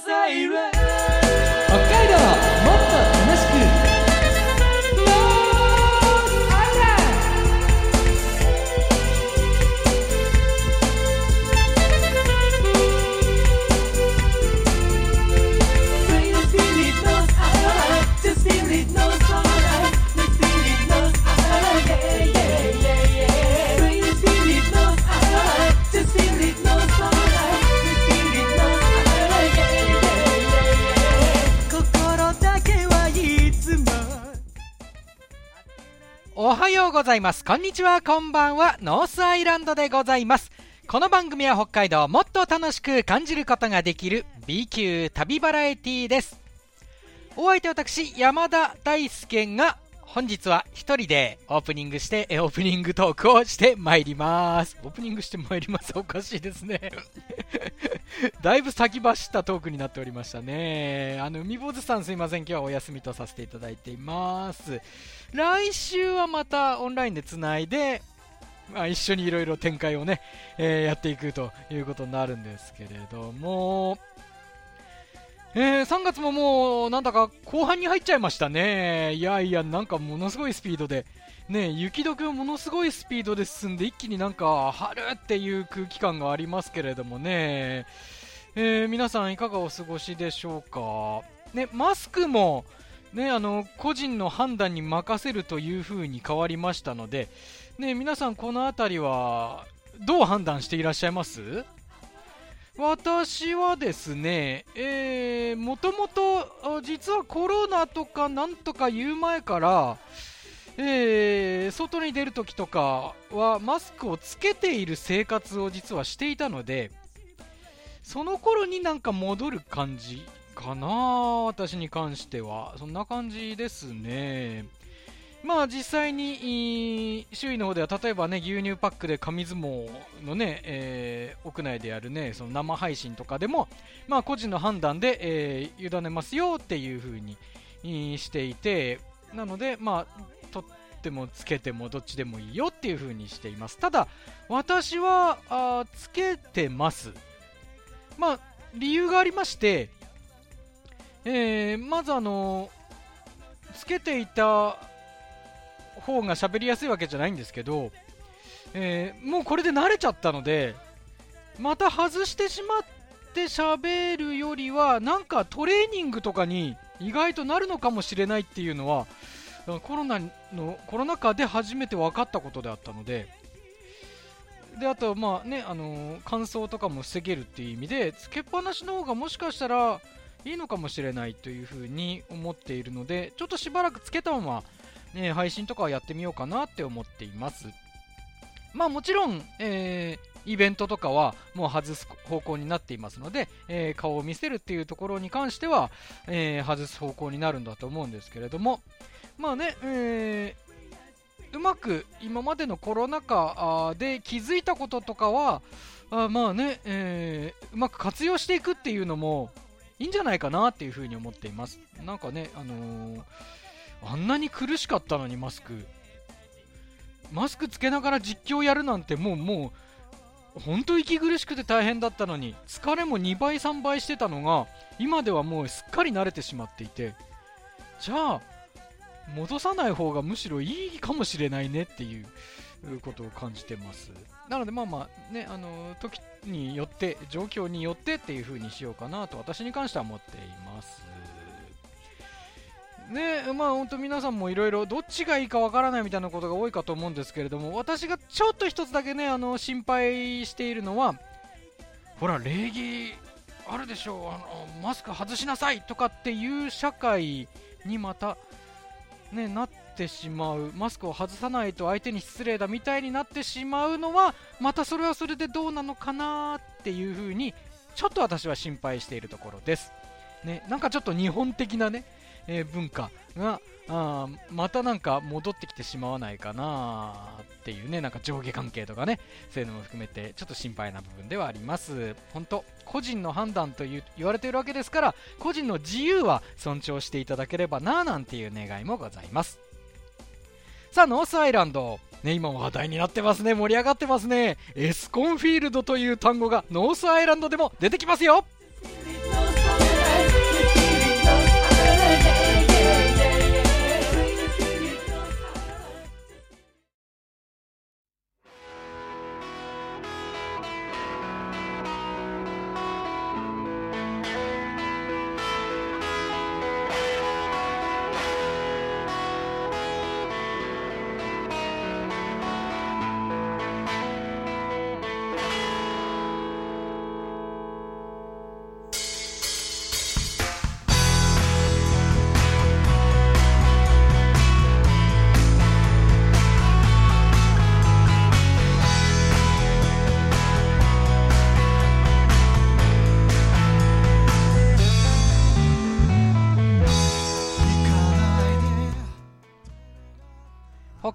北おはようございます。こんにちは。こんばんは。ノースアイランドでございます。この番組は北海道をもっと楽しく感じることができる B 級旅バラエティーです。お相手私山田大輔が本日は一人でオープニングしてオープニングトークをしてまいります。オープニングしてまいります。おかしいですね。だいぶ先走ったトークになっておりましたね。あの海坊主さんすいません。今日はお休みとさせていただいています。来週はまたオンラインでつないでまあ、一緒にいろいろ展開をね、えー、やっていくということになるんですけれども、えー、3月ももうなんだか後半に入っちゃいましたね。いやいや、なんかものすごいスピードで、ね、雪解けものすごいスピードで進んで一気になんか春っていう空気感がありますけれどもね、えー、皆さんいかがお過ごしでしょうか。ね、マスクも、ね、あの個人の判断に任せるという風に変わりましたので、ね、皆さんこの辺りはどう判断していらっしゃいます？私はですね、えー、もともと実はコロナとかなんとか言う前から、えー、外に出るときとかはマスクをつけている生活を実はしていたので、その頃になんか戻る感じかな、私に関しては。そんな感じですね。まあ実際に周囲の方では例えばね牛乳パックで紙相撲のね、えー、屋内でやるねその生配信とかでもまあ個人の判断で、えー、委ねますよっていう風にしていてなのでまあ取ってもつけてもどっちでもいいよっていう風にしています。ただ私はあつけてます。まあ理由がありまして、えー、まずあのつけていた方が喋りやすいわけじゃないんですけど、えー、もうこれで慣れちゃったので、また外してしまって喋るよりは、なんかトレーニングとかに意外となるのかもしれないっていうのは、コロナの、コロナ禍で初めて分かったことであったので、で、あと、まあね、あのー、乾燥とかも防げるっていう意味で、つけっぱなしの方がもしかしたらいいのかもしれないというふうに思っているので、ちょっとしばらくつけたまま、ね、配信とかはやってみようかなって思っています。まあもちろん、えー、イベントとかはもう外す方向になっていますので、えー、顔を見せるっていうところに関しては、えー、外す方向になるんだと思うんですけれども、まあね、えうまく今までのコロナ禍で気づいたこととかは、あまあね、えうまく活用していくっていうのもいいんじゃないかなっていうふうに思っています。なんかね、あのあんなに苦しかったのにマスク。マスクつけながら実況やるなんてもうもう本当息苦しくて大変だったのに疲れも2倍3倍してたのが今ではもうすっかり慣れてしまっていて。じゃあ戻さない方がむしろいいかもしれないねっていうことを感じてます。なのでまあまあねあの時によって状況によってっていう風にしようかなと私に関しては思っています。ねまあ本当皆さんもいろいろどっちがいいかわからないみたいなことが多いかと思うんですけれども私がちょっと一つだけねあの心配しているのはほら礼儀あるでしょうあのマスク外しなさいとかっていう社会にまたねなってしまうマスクを外さないと相手に失礼だみたいになってしまうのはまたそれはそれでどうなのかなっていうふうにちょっと私は心配しているところです。ね、なんかちょっと日本的なね、えー、文化があまたなんか戻ってきてしまわないかなっていうね、なんか上下関係とかね、そういうのも含めてちょっと心配な部分ではあります。本当個人の判断という言われているわけですから、個人の自由は尊重していただければななんていう願いもございます。さあ、ノースアイランド。ね、今話題になってますね。盛り上がってますね。エスコンフィールドという単語がノースアイランドでも出てきますよ。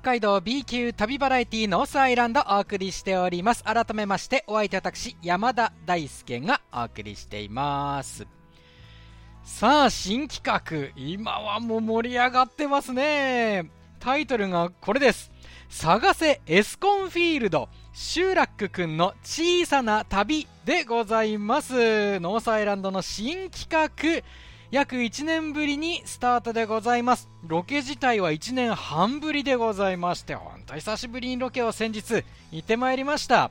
海道 B 級旅バラエティノースアイランドお送りしております。改めましてお相手私山田大輔がお送りしています。さあ新企画。今はもう盛り上がってますね。タイトルがこれです。探せエスコンフィールド。シューラックくんの小さな旅でございます。ノースアイランドの新企画。約1年ぶりにスタートでございますロケ自体は1年半ぶりでございまして本当久しぶりにロケを先日行ってまいりました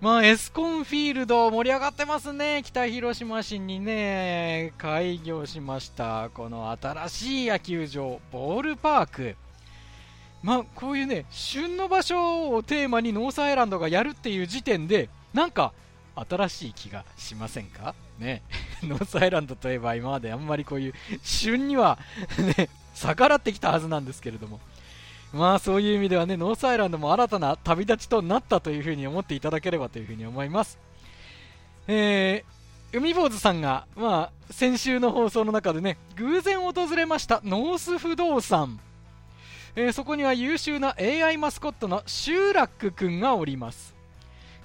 まあ、エスコンフィールド盛り上がってますね。北広島市にね、開業しました。この新しい野球場、ボールパーク。まあ、こういうね、旬の場所をテーマにノースアイランドがやるっていう時点で、なんか、新しい気がしませんか？ね。ノースアイランドといえば今まであんまりこういう旬には ね、逆らってきたはずなんですけれども。まあそういう意味ではね、ノースアイランドも新たな旅立ちとなったというふうに思っていただければというふうに思います。えー、海坊主さんが、まあ、先週の放送の中でね、偶然訪れましたノース不動産。えー、そこには優秀な AI マスコットのシューラックくんがおります。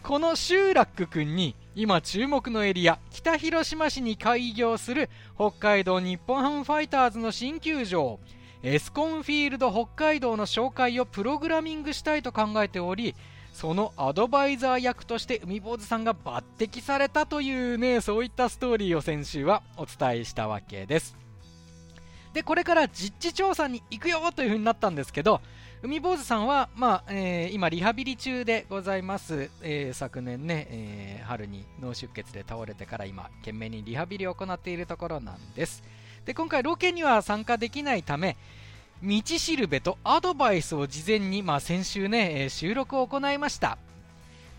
このシューラックくんに今注目のエリア北広島市に開業する北海道日本ハムファイターズの新球場。エスコンフィールド北海道の紹介をプログラミングしたいと考えておりそのアドバイザー役として海坊主さんが抜擢されたというねそういったストーリーを先週はお伝えしたわけです。でこれから実地調査に行くよというふうになったんですけど海坊主さんは、まあえー、今リハビリ中でございます、えー、昨年ね、えー、春に脳出血で倒れてから今懸命にリハビリを行っているところなんです。で今回ロケには参加できないため道しるべとアドバイスを事前に、まあ、先週ね、え、収録を行いました。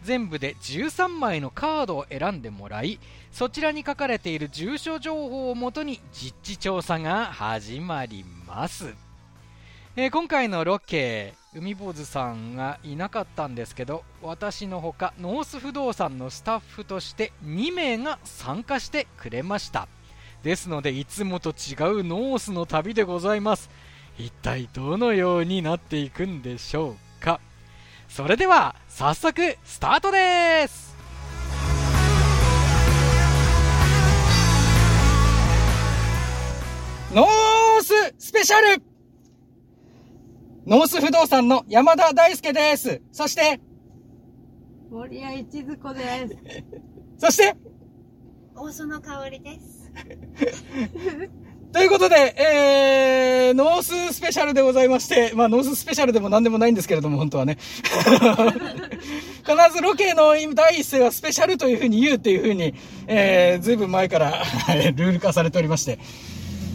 全部で13枚のカードを選んでもらいそちらに書かれている住所情報をもとに実地調査が始まります。えー、今回のロケ海坊主さんがいなかったんですけど私のほかノース不動産のスタッフとして2名が参加してくれました。ですのでいつもと違うノースの旅でございます。一体どのようになっていくんでしょうか。それでは早速スタートです！ノーススペシャル！ノース不動産の山田大輔です。そして、森谷一津子です。そして、大園香織です。ということで、えー、ノーススペシャルでございまして、まあ、ノーススペシャルでも何でもないんですけれども、本当はね。必ずロケの第一声はスペシャルというふうに言うっていうふうに、えー、ずいぶん前からルール化されておりまして。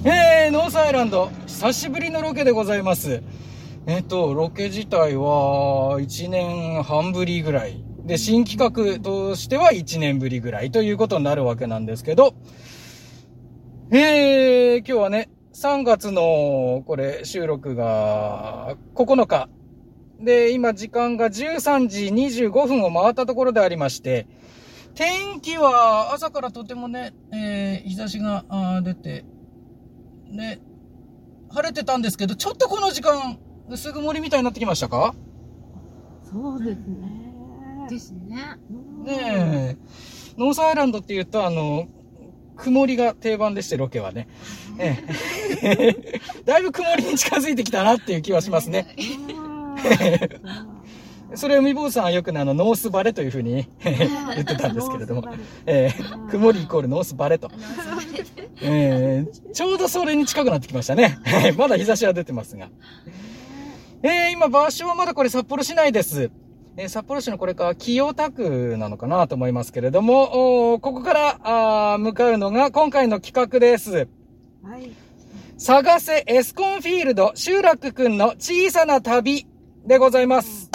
えー、ノースアイランド、久しぶりのロケでございます。えっと、ロケ自体は1年半ぶりぐらい。で、新企画としては1年ぶりぐらいということになるわけなんですけど、えー、今日はね、3月の、これ、収録が9日。で、今時間が13時25分を回ったところでありまして、天気は朝からとてもね、えー、日差しが出て、ね、晴れてたんですけど、ちょっとこの時間、薄曇りみたいになってきましたか？そうですね。ですね。ねえ。ノースアイランドって言うと、あの、曇りが定番でして、ロケはね。ええ。だいぶ曇りに近づいてきたなっていう気はしますね。それを海坊さんはよくね、あの、ノースバレというふうに言ってたんですけれども、えー、曇りイコールノースバレと。えー、ちょうどそれに近くなってきましたね。まだ日差しは出てますが。えー、今場所はまだこれ札幌市内です。えー、札幌市のこれか清田区なのかなと思いますけれども、ここからあ向かうのが今回の企画です。はい。探せエスコンフィールド集落くんの小さな旅でございます。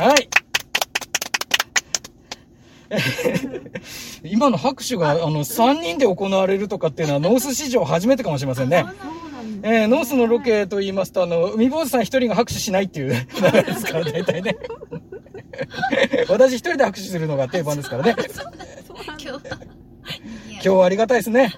はい。今の拍手が、あの、3人で行われるとかっていうのは、ノース史上初めてかもしれませんね。えー、ノースのロケと言いますと、あの、海坊主さん一人が拍手しないっていう流れですか？ら、大体ね。私一人で拍手するのが定番ですからね。今日はありがたいですね。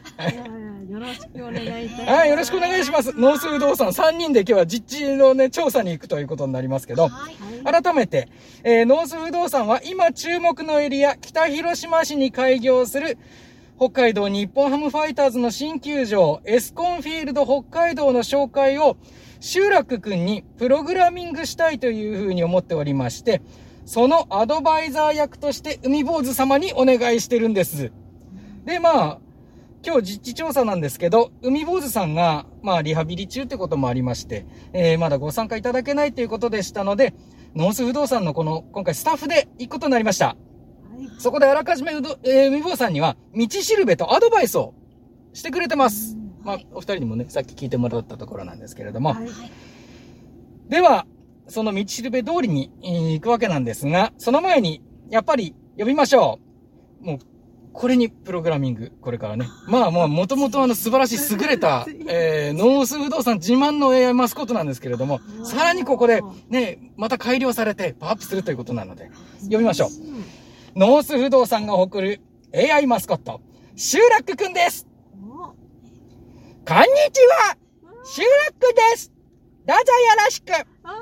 よろしくお願いいたします。はい、よろしくお願いします。ノース不動産3人で今日は実地のね、調査に行くということになりますけど、はい。改めて、えーノース不動産は今注目のエリア、北広島市に開業する、北海道日本ハムファイターズの新球場、エスコンフィールド北海道の紹介を、シューラックくんにプログラミングしたいというふうに思っておりまして、そのアドバイザー役として海坊主様にお願いしてるんです。で、まあ、今日実地調査なんですけど、海坊主さんが、まあ、リハビリ中ってこともありまして、えー、まだご参加いただけないということでしたので、ノース不動産のこの、今回スタッフで行くことになりました。はい。そこであらかじめうど、えー、海坊主さんには、道しるべとアドバイスをしてくれてます。まあ、お二人にもね、さっき聞いてもらったところなんですけれども。はい。では、その道しるべ通りに、えー行くわけなんですが、その前に、やっぱり呼びましょう。もう、これにプログラミング、これからね。まあもう、もともとあの素晴らしい優れた、えー、ノース不動産自慢の AI マスコットなんですけれども、さらにここで、ね、また改良されて、パワーアップするということなので、呼びましょう。ノース不動産が誇る AI マスコット、シューラックくんです。お、こんにちはシューラックですどうぞよろしくああ、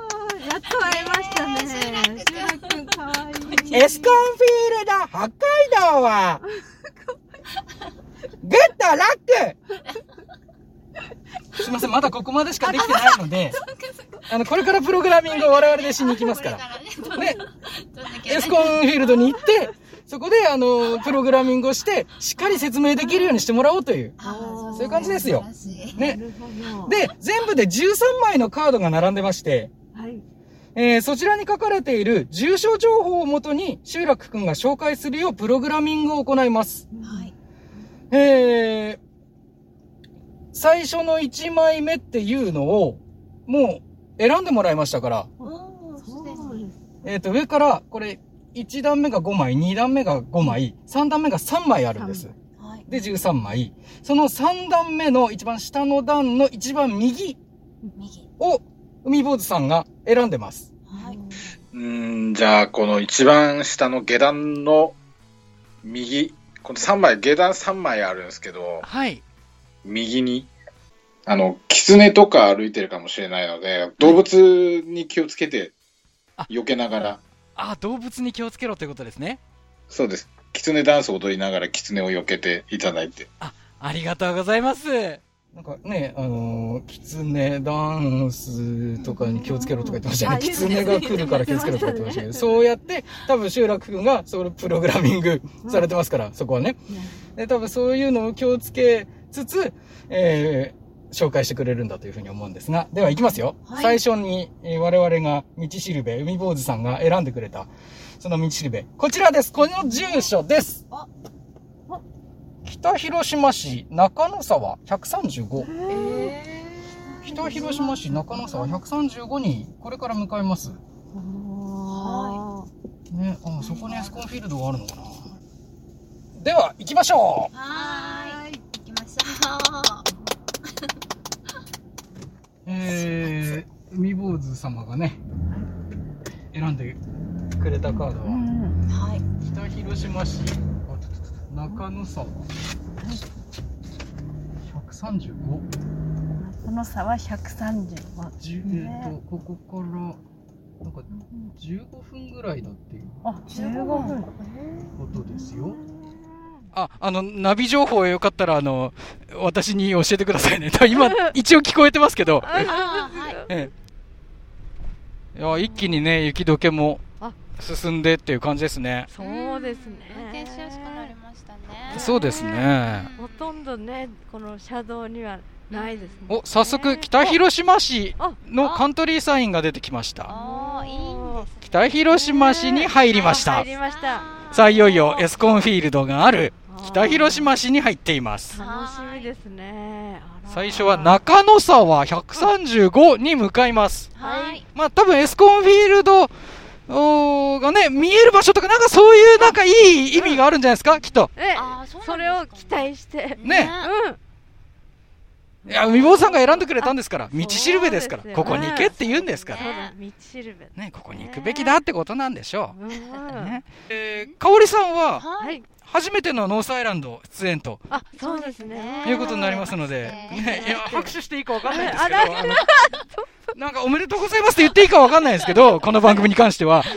やっと会えましたね。シューラックくんかわいい。エスコンフィールド北海道は、グッドラックすいません、まだここまでしかできてないので、あの、これからプログラミングを我々でしに行きますから。ね、エスコンフィールドに行って、そこで、あの、プログラミングをして、しっかり説明できるようにしてもらおうという。あそういう感じですよね。で、全部で13枚のカードが並んでまして、はい。えーそちらに書かれている住所情報をもとに、集落くんが紹介するようプログラミングを行います。はい。えー、最初の1枚目っていうのを、もう選んでもらいましたから、えっ、と、上から、これ、1段目が5枚、2段目が5枚、3段目が3枚あるんです。はい。で、13枚。その3段目の一番下の段の一番右右。を、海坊主さんが選んでます。はい。うーん、じゃあ、この一番下の下段の右、この3枚、下段3枚あるんですけど、はい。右に、あの、狐とか歩いてるかもしれないので、動物に気をつけてあ、避けながら、あ、動物に気をつけろということですね。そうです。狐ダンスを踊りながら狐を避けていただいて。ありがとうございます。なんかね、あのー、キツネダンスとかに気をつけろとか言ってましたね。あキツネが来るから気をつけろとか言ってましたけど、そうやって、多分集落君がそれプログラミングされてますから、そこはね。で、多分そういうのを気をつけつつ、えー、紹介してくれるんだというふうに思うんですが、では行きますよ。はい最初に、えー我々が道しるべ、海坊主さんが選んでくれた、その道しるべ。こちらです。この住所です。あ北広島市中野沢135。え北広島市中野沢135にこれから向かいます。はね、あ、そこにエスコンフィールドがあるのかな。では、行きましょうはーい。行きましょ えー、海坊主様がね、選んでくれたカードうは、ん。う。はい。北広島市あ中野沢135。この差は135。じゅえっと、ここから、なんか15分ぐらいだっていうあ、15分。ことですよ。あ、あの、ナビ情報よかったら、あの、私に教えてくださいね。今、一応聞こえてますけど。ええ。いや、一気にね、雪解けもあ進んでっていう感じですね。そうです運転ね。しやすくなりましたね。そうですね。ほとんどね、この車道にはないですね。お、早速、北広島市あのカントリーサインが出てきました。ああ、いい。北広島市に入りました入。りました。さあ、いよいよエスコンフィールドがある北広島市に入っています。楽しみですね。最初は中野沢135に向かいます。はい。まあ多分エスコンフィールドがね、見える場所とかなんかそういうなんかいい意味があるんじゃないですか？きっと。えそれを期待して。ねうん。いや、海坊さんが選んでくれたんですから、道しるべですから、ここに行けって言うんですから。そうだ、道しるべ。ね、ここに行くべきだってことなんでしょうんう。ね。えー、かおりさんは、は。はいい。初めてのノースアイランド出演とあ、そうですね。いうことになりますので、うんね、いや拍手していいかわかんないんですあけど、なんかおめでとうございますって言っていいかわかんないですけど、この番組に関しては。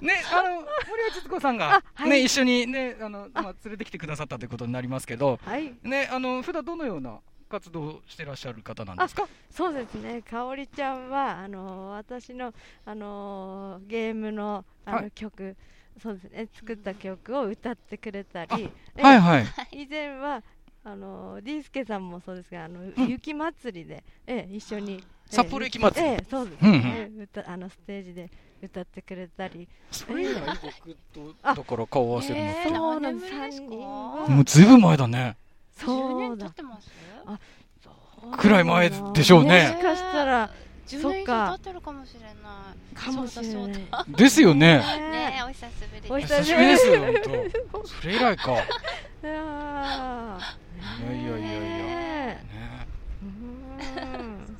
ね、あの、森尾千子さんがあ、はいね、一緒にね、あの、まあ、連れてきてくださったということになりますけど、はい。ね、あの、普段どのような活動をしてらっしゃる方なんですか？そうですね。かおりちゃんは、あの私の、あのゲームの、あの、はい曲。そうですね。作った曲を歌ってくれたり。えはいはい。以前は。あのディースケさんもそうですが、あの、ん雪祭りで、ええ、一緒に。ええ札幌雪まつりええ、そうですうんうんね。歌、あのステージで歌ってくれたり。それ以来僕と、あだから顔合わせるの？って。えーそうなんです。か三人はもうずいぶん前だね。そう10年経だってます？くらい前でしょうねもしかしたら、10そっか年以上経ってるかもしれないかもしれないですよね。ねえお久しぶりおです久しぶりですよ、本当。それ以来か。い いややいやいやいや。ねねうん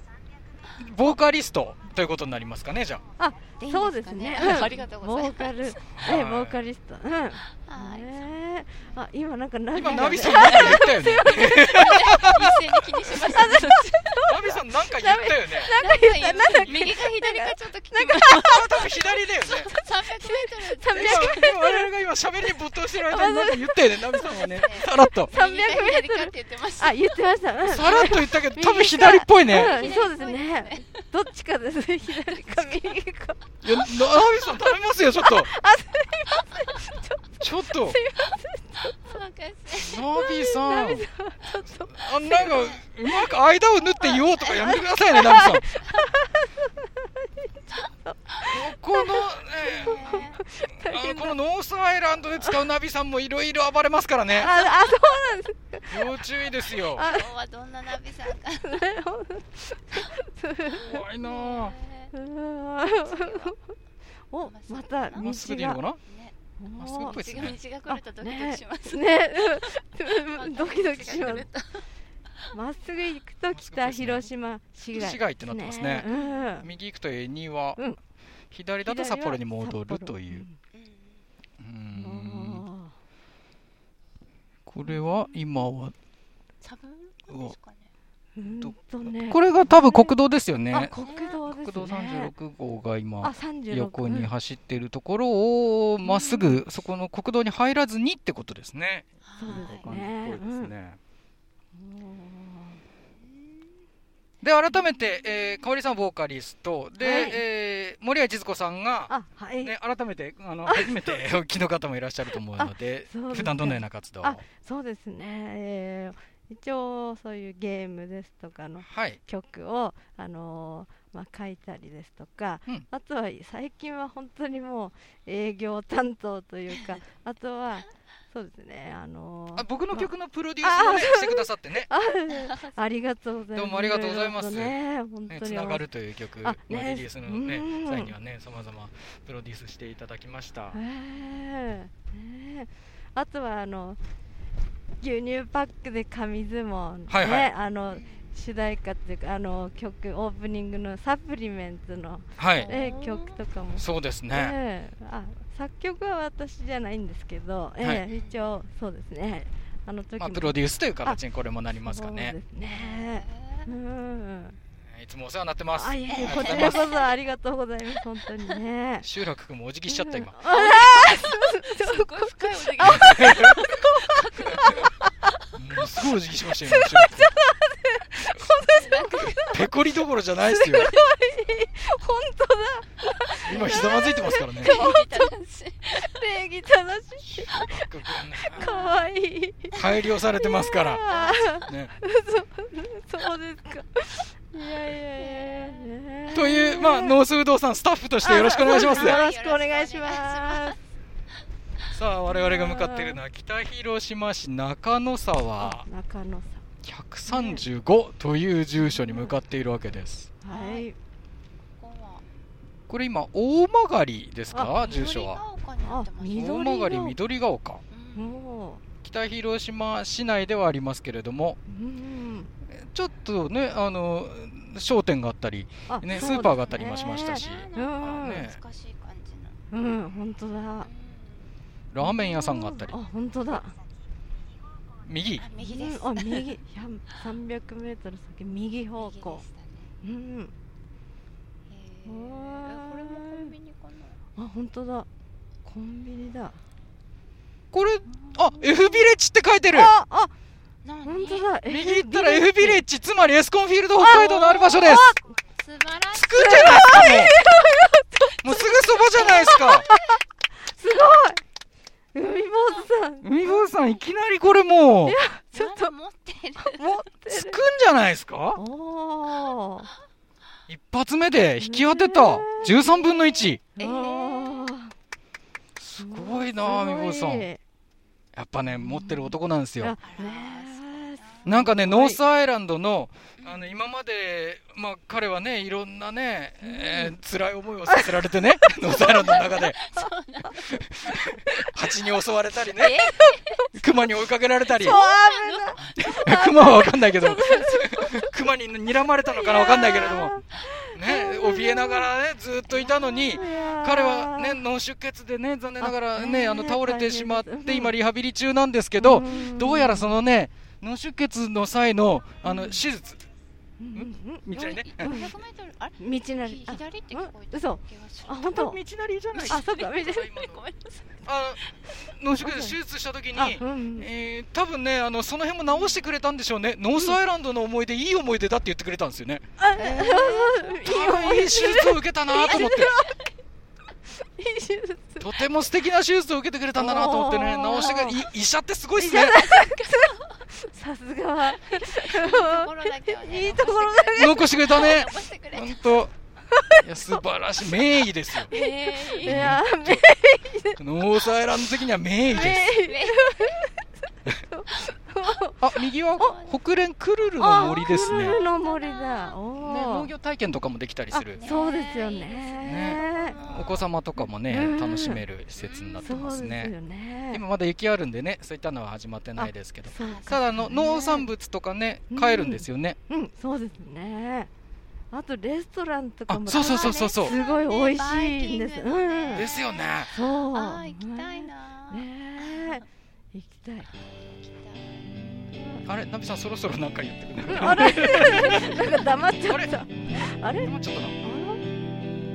ボーカリストということになりますかね、じゃあ。でいいそうですすね。ありがとうございますボーカル、はいえ、ボーカリスト。うん。はいねあ、今なんかナビ今、がナビさんなんか言ったよね。一斉に気にしましたナビさんなんか言ったよね。なんか言ったなんだっけ右か左かちょっと聞きまし多分左だよね。た300メートル今我々が今喋りに没頭してる間になんか言ったよね、ナビさんはね。さらっと。300右か左かって言ってましたあ、言ってました。うんさらっと言ったけど、多分左っぽいね。うん、そうですね。どっちかです。左か右か。いや、ナビさん頼みますよ、ちょっと。ちょっと。ナビさん。あなんか、うまく間を縫って言おうとかやめてくださいね、ナビさん。この、ね、あのこのノースアイランドで使うナビさんもいろいろ暴れますからね。あ、あ、そうなんです。要注意ですよ。あ今日はどんなナビさんか怖いなお、また道まっすぐでいいのかが。なまっすぐっぽいですね。道が来るとドキドキしますね、うん。ドキドキします。まっすぐ行くと北広島市街。市街ってなってますね。うん。右行くと恵庭、うん。左だと札幌に戻るという。うん。ん。これは今は、サブですかね。これが多分国道ですよあね。国道。国道36号があ、今。横に走っているところをまっすぐそこの国道に入らずにってことですね。そうですね。で改めて、えー、かおりさんボーカリスト、で、はいえー森谷千鶴子さんが、あ、はい。ね、改めて、あの、初めてお聞きの方もいらっしゃると思うので、ですね普段どのような活動そうですね。えー一応そういうゲームですとかのはい。曲をあのーまあ書いたりですとか、うん。あとは最近は本当にもう営業担当というか、あとはそうですね。あのーあ僕の曲のプロデュースをね、してくださってね、あありがとうございます。どうもありがとうございます。ね、本ね当に。つながるという曲、あまあねリリースのねうん、際にはね、さまざまプロデュースしていただきました。ええねえあとはあの牛乳パックで紙相撲、ねはいはい。あの主題歌っていうかあの曲オープニングのサプリメントの、はい。ええ曲とかも、そうですね。ええあ作曲は私じゃないんですけど、ええはい。一応そうですね。あの時まあ、もプロデュースという形にこれもなりますかそうねで。すね。うん。いつもお世話になってます。あいえいえありがとこうございますちらこそありがとうございます。本当にね。集落君もお辞儀しちゃった今。あすごい深いお辞儀。すごいお辞儀しましたよ、今 ペコリどころじゃないですよ。本当だ。今ひざまずいてますからね。礼儀正しい。かわい。い改良されてますから。あね、ーそうですか。いやいやいやいや。という、まあ、ノース不動産スタッフとしてよろしくお願いします。よろしくお願いします。さあ、我々が向かっているのは北広島市中野沢。中野135という住所に向かっているわけです。はい。これ今、大曲ですか？あ住所は。大緑曲緑が丘。うんも北広島市内ではありますけれども、ううんちょっとね、あの、商店があったり、あね、スーパーがあったりもしましたし、ね。懐かしい感じの。うん本当だ。うんラーメン屋さんがあったり。あ本当だ右。あ右です。うんあ右。300メートル先右方向。うん。えー。これもコンビニかな。あ本当だ。コンビニだ。これあ F ビレッジって書いてる。ああ。何？本当だ。右行ったら F ビレッジつまりエスコンフィールド北海道のある場所です。素晴らしい着くんじゃない。ですかもうもうすぐそばじゃないですか。すごい海坊主さん。海坊さんいきなりこれもうちょっと。持ってる持ってる着くんじゃないですか？おー。一発目で引き当てた13分の1えー。すごいなあすごい。みぼさん。やっぱね持ってる男なんですよ。なんかねノースアイランドのあの今まで、まあ、彼はねいろんなね、えー辛い思いをさせられてねノースアイランドの中で蜂に襲われたりね。熊に追いかけられたり。熊は分かんないけど。熊に睨まれたのかな分かんないけれども。ね怯えながらねずっといたのに彼はね脳出血でね残念ながらねああの倒れてしまって今リハビリ中なんですけどん。どうやらそのね脳出血の際のあの手術うんうんうん。道にね。500メートルあれ？道なり。あ左って聞こえた嘘気がする。あ本当。道なりじゃない。あそっか。道なりごめんなさい。あの脳出血手術した時にあうんえー多分ねあのその辺も直してくれたんでしょうね。ノースアイランドの思い出いい思い出だって言ってくれたんですよね。あえ多分いい手術を受けたなと思ってとても素敵な手術を受けてくれたんだなと思ってね。おー。直してくれい医者ってすごいっすね。さすがいいところだけ残してくれたね。本当。いや素晴らしい。名医ですよ。えーいやめノースアイランド的には名医です。めあ右は北連クルルの森ですね。あクルルの森だ。おねー農業体験とかもできたりする。あそうですよね。お子様とかもねうん。楽しめる施設になってますね。今まだ雪あるんでねそういったのは始まってないですけど。ただあの農産物とかねうん。買えるんですよね。うん。そうですね。あとレストランとかもあそうそうそうそう。そうすごい美味しいんです。ね。うん。ですよね。そう。あー行きたいなねえ行きたいあれナビさんそろそろなんか言ってくれあれ？なんか黙っちゃった。あれ？もうちょっとな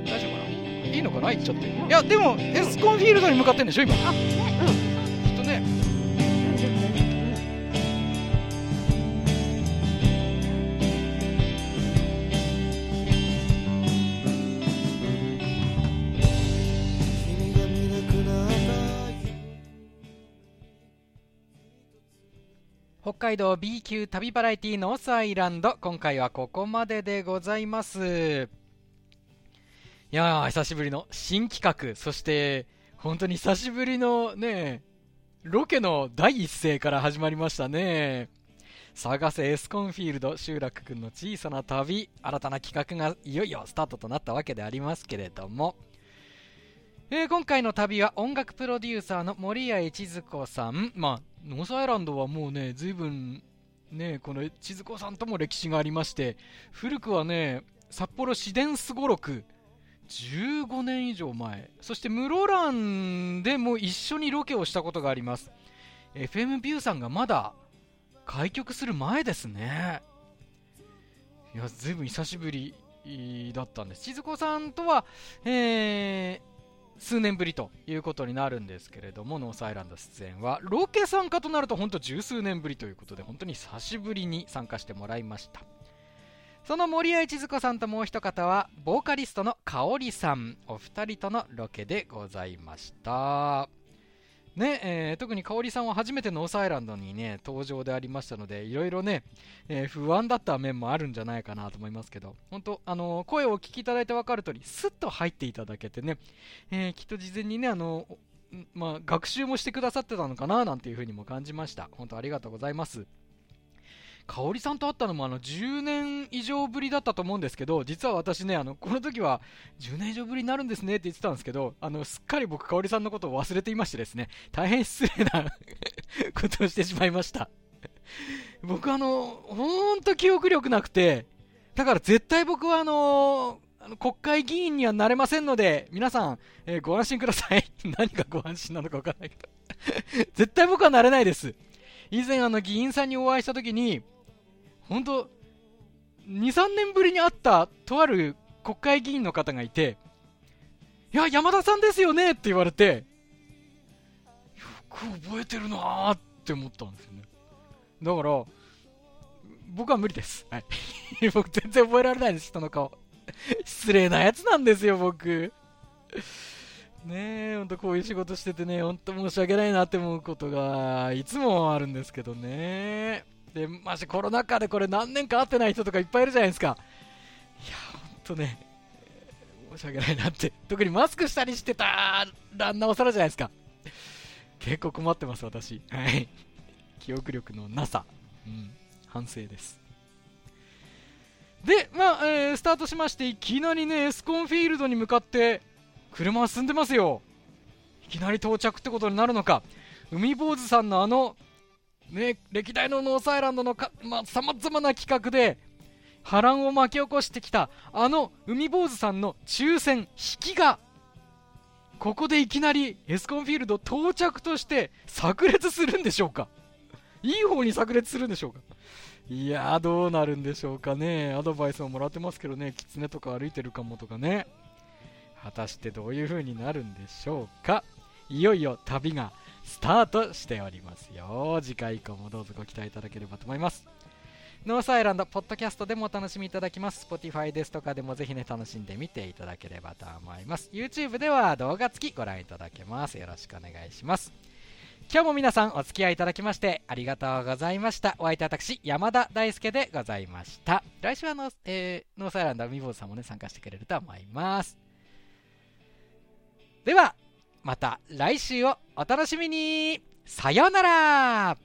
大丈夫かな？いいのかな？言っちゃって。いや。でもエスコンフィールドに向かってんでしょ今。きっあうん。とね北海道 B 級旅バラエティノースアイランド。今回はここまででございます。いやー久しぶりの新企画。そして本当に久しぶりのねロケの第一声から始まりましたね。探せエスコンフィールドシューラックくんの小さな旅。新たな企画がいよいよスタートとなったわけでありますけれども。えー今回の旅は音楽プロデューサーの森谷千鶴子さん、まあ、ノースアイランドはもうね、ずいぶん、ね、この千鶴子さんとも歴史がありまして、古くはね、札幌市電すごろく、15年以上前、そして室蘭でも一緒にロケをしたことがあります。FM ビューさんがまだ開局する前ですね。いや、ずいぶん久しぶりだったんです。千鶴子さんとは、えー数年ぶりということになるんですけれども、ノースアイランド出演は、ロケ参加となると本当十数年ぶりということで、本当に久しぶりに参加してもらいました。その森谷千鶴子さんともう一方は、ボーカリストの香織さん、お二人とのロケでございました。ねえー特に香織さんは初めてノースアイランドにね登場でありましたのでいろいろね、えー不安だった面もあるんじゃないかなと思いますけど本当あの声をお聞きいただいて分かる通りスッと入っていただけてね、えきっと事前にねあのまあ、学習もしてくださってたのかななんていうふうにも感じました。本当ありがとうございます。香織さんと会ったのもあの10年以上ぶりだったと思うんですけど実は私ねあのこの時は10年以上ぶりになるんですねって言ってたんですけどあのすっかり僕香織さんのことを忘れていましてですね大変失礼なことをしてしまいました僕あのほんと記憶力なくてだから絶対僕はあのあの国会議員にはなれませんので、皆さん、えーご安心ください。何がご安心なのかわからないけど。絶対僕はなれないです。以前、あの、議員さんにお会いしたときに、本当2、3年ぶりに会った、とある国会議員の方がいて、いや、山田さんですよねって言われて、よく覚えてるなーって思ったんですよね。だから、僕は無理です。はい。僕全然覚えられないです、人の顔。失礼なやつなんですよ、僕。ねえ、ほんとこういう仕事しててね、ほんと申し訳ないなって思うことが、いつもあるんですけどね。で、ましてコロナ禍でこれ何年か会ってない人とかいっぱいいるじゃないですか。いや、ほんとね、申し訳ないなって。特にマスクしたりしてたらなおさらじゃないですか。結構困ってます、私。はい。記憶力のなさ。うん。反省です。で、まあ、えースタートしまして、いきなりね、エスコンフィールドに向かって、車は進んでますよ。いきなり到着ってことになるのか。海坊主さんのあの、ね、歴代のノースアイランドのか、まあ、様々な企画で、波乱を巻き起こしてきた、あの海坊主さんの抽選、引きが、ここでいきなりエスコンフィールド到着として炸裂するんでしょうかいい方に炸裂するんでしょうかいや、どうなるんでしょうかね。アドバイスももらってますけどね、キツネとか歩いてるかもとかね。果たしてどういう風になるんでしょうか？いよいよ旅がスタートしておりますよ。次回以降もどうぞご期待いただければと思います。ノースアイランド、ポッドキャストでもお楽しみいただきます。Spotify ですとかでもぜひね、楽しんでみていただければと思います。YouTube では動画付きご覧いただけます。よろしくお願いします。今日も皆さんお付き合いいただきましてありがとうございました。お相手は私、山田大輔でございました。来週はノース,、えーノースアイランド、海坊主さんもね、参加してくれると思います。ではまた来週をお楽しみに。さようなら。